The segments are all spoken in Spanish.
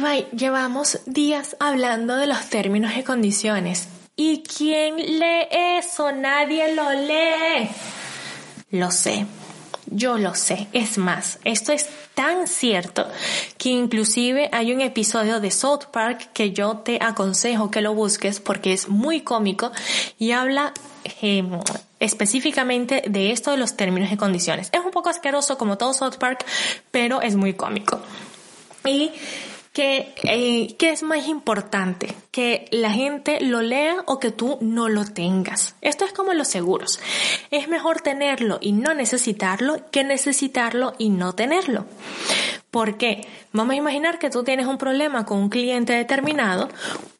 Caribay, llevamos días hablando de los términos y condiciones. ¿Y quién lee eso? Nadie lo lee. Lo sé, yo lo sé. Es más, esto es tan cierto que inclusive hay un episodio de South Park que yo te aconsejo que lo busques porque es muy cómico y habla em, específicamente de esto de los términos y condiciones. Es un poco asqueroso como todo South Park, pero es muy cómico. Y que, eh, ¿qué es más importante? Que la gente lo lea o que tú no lo tengas. Esto es como los seguros. Es mejor tenerlo y no necesitarlo que necesitarlo y no tenerlo. ¿Por qué? Vamos a imaginar que tú tienes un problema con un cliente determinado.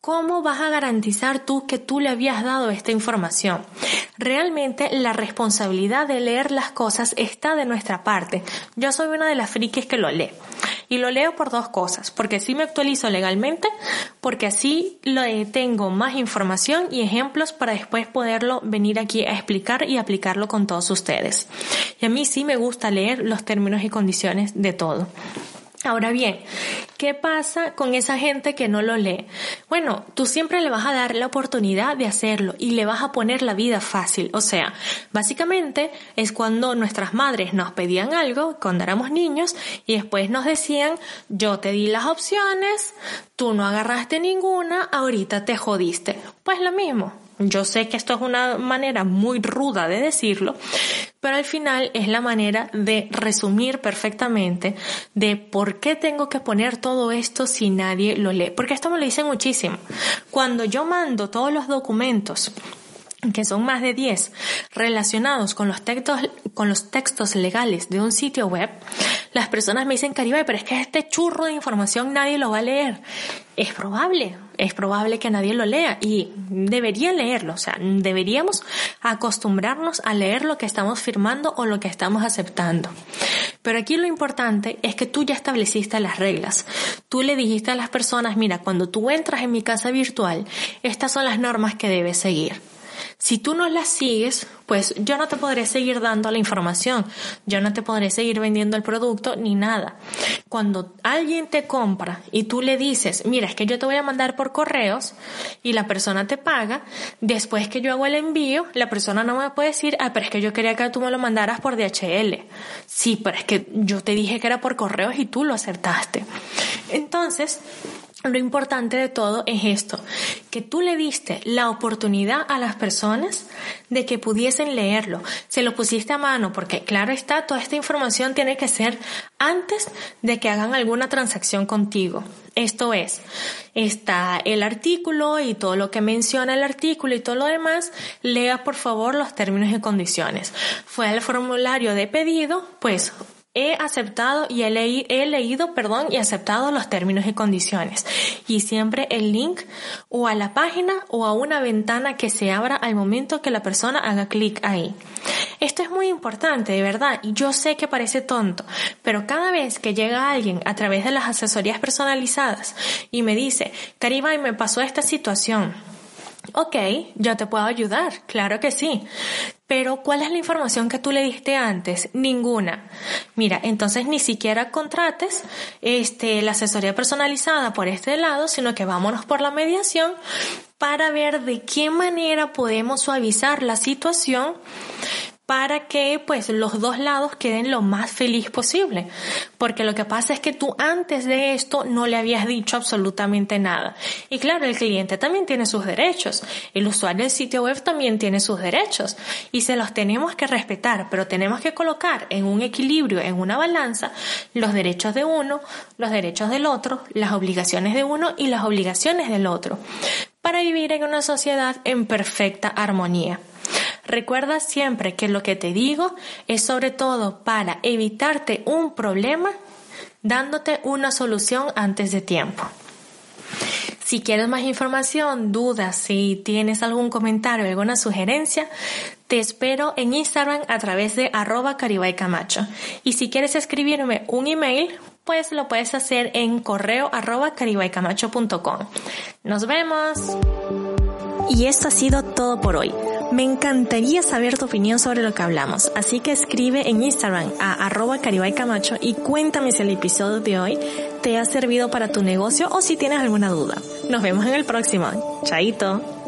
¿Cómo vas a garantizar tú que tú le habías dado esta información? Realmente la responsabilidad de leer las cosas está de nuestra parte. Yo soy una de las frikis que lo lee. Y lo leo por dos cosas, porque así me actualizo legalmente, porque así lo, tengo más información y ejemplos para después poderlo venir aquí a explicar y aplicarlo con todos ustedes. Y a mí sí me gusta leer los términos y condiciones de todo. Ahora bien, ¿qué pasa con esa gente que no lo lee? Bueno, tú siempre le vas a dar la oportunidad de hacerlo y le vas a poner la vida fácil. O sea, básicamente es cuando nuestras madres nos pedían algo cuando éramos niños y después nos decían, yo te di las opciones, tú no agarraste ninguna, ahorita te jodiste. Pues lo mismo. Yo sé que esto es una manera muy ruda de decirlo, pero al final es la manera de resumir perfectamente de por qué tengo que poner todo esto si nadie lo lee. Porque esto me lo dicen muchísimo. Cuando yo mando todos los documentos que son más de 10 relacionados con los textos con los textos legales de un sitio web, las personas me dicen, Caribe, pero es que este churro de información nadie lo va a leer. Es probable, es probable que nadie lo lea y debería leerlo, o sea, deberíamos acostumbrarnos a leer lo que estamos firmando o lo que estamos aceptando. Pero aquí lo importante es que tú ya estableciste las reglas. Tú le dijiste a las personas, mira, cuando tú entras en mi casa virtual, estas son las normas que debes seguir. Si tú no las sigues, pues yo no te podré seguir dando la información, yo no te podré seguir vendiendo el producto ni nada. Cuando alguien te compra y tú le dices, mira, es que yo te voy a mandar por correos y la persona te paga, después que yo hago el envío, la persona no me puede decir, ah, pero es que yo quería que tú me lo mandaras por DHL. Sí, pero es que yo te dije que era por correos y tú lo acertaste. Entonces, lo importante de todo es esto, que tú le diste la oportunidad a las personas de que pudiesen leerlo. Se lo pusiste a mano porque claro está, toda esta información tiene que ser antes de que hagan alguna transacción contigo. Esto es, está el artículo y todo lo que menciona el artículo y todo lo demás, lea por favor los términos y condiciones. Fue el formulario de pedido, pues He aceptado y he, leído, perdón, y aceptado los términos y condiciones. Y siempre el link o a la página o a una ventana que se abra al momento que la persona haga clic ahí. Esto es muy importante, de verdad, y yo sé que parece tonto, pero cada vez que llega alguien a través de las asesorías personalizadas y me dice, Cariba, me pasó esta situación, Ok, yo te puedo ayudar, claro que sí. Pero ¿cuál es la información que tú le diste antes? Ninguna. Mira, entonces ni siquiera contrates este, la asesoría personalizada por este lado, sino que vámonos por la mediación para ver de qué manera podemos suavizar la situación para que pues los dos lados queden lo más feliz posible. Porque lo que pasa es que tú antes de esto no le habías dicho absolutamente nada. Y claro, el cliente también tiene sus derechos. El usuario del sitio web también tiene sus derechos. Y se los tenemos que respetar, pero tenemos que colocar en un equilibrio, en una balanza, los derechos de uno, los derechos del otro, las obligaciones de uno y las obligaciones del otro. Para vivir en una sociedad en perfecta armonía. Recuerda siempre que lo que te digo es sobre todo para evitarte un problema dándote una solución antes de tiempo. Si quieres más información, dudas, si tienes algún comentario, alguna sugerencia, te espero en Instagram a través de arroba camacho. Y si quieres escribirme un email, pues lo puedes hacer en correo arroba caribaycamacho.com. Nos vemos. Y esto ha sido todo por hoy. Me encantaría saber tu opinión sobre lo que hablamos, así que escribe en Instagram a arroba caribaycamacho y cuéntame si el episodio de hoy te ha servido para tu negocio o si tienes alguna duda. Nos vemos en el próximo. Chaito.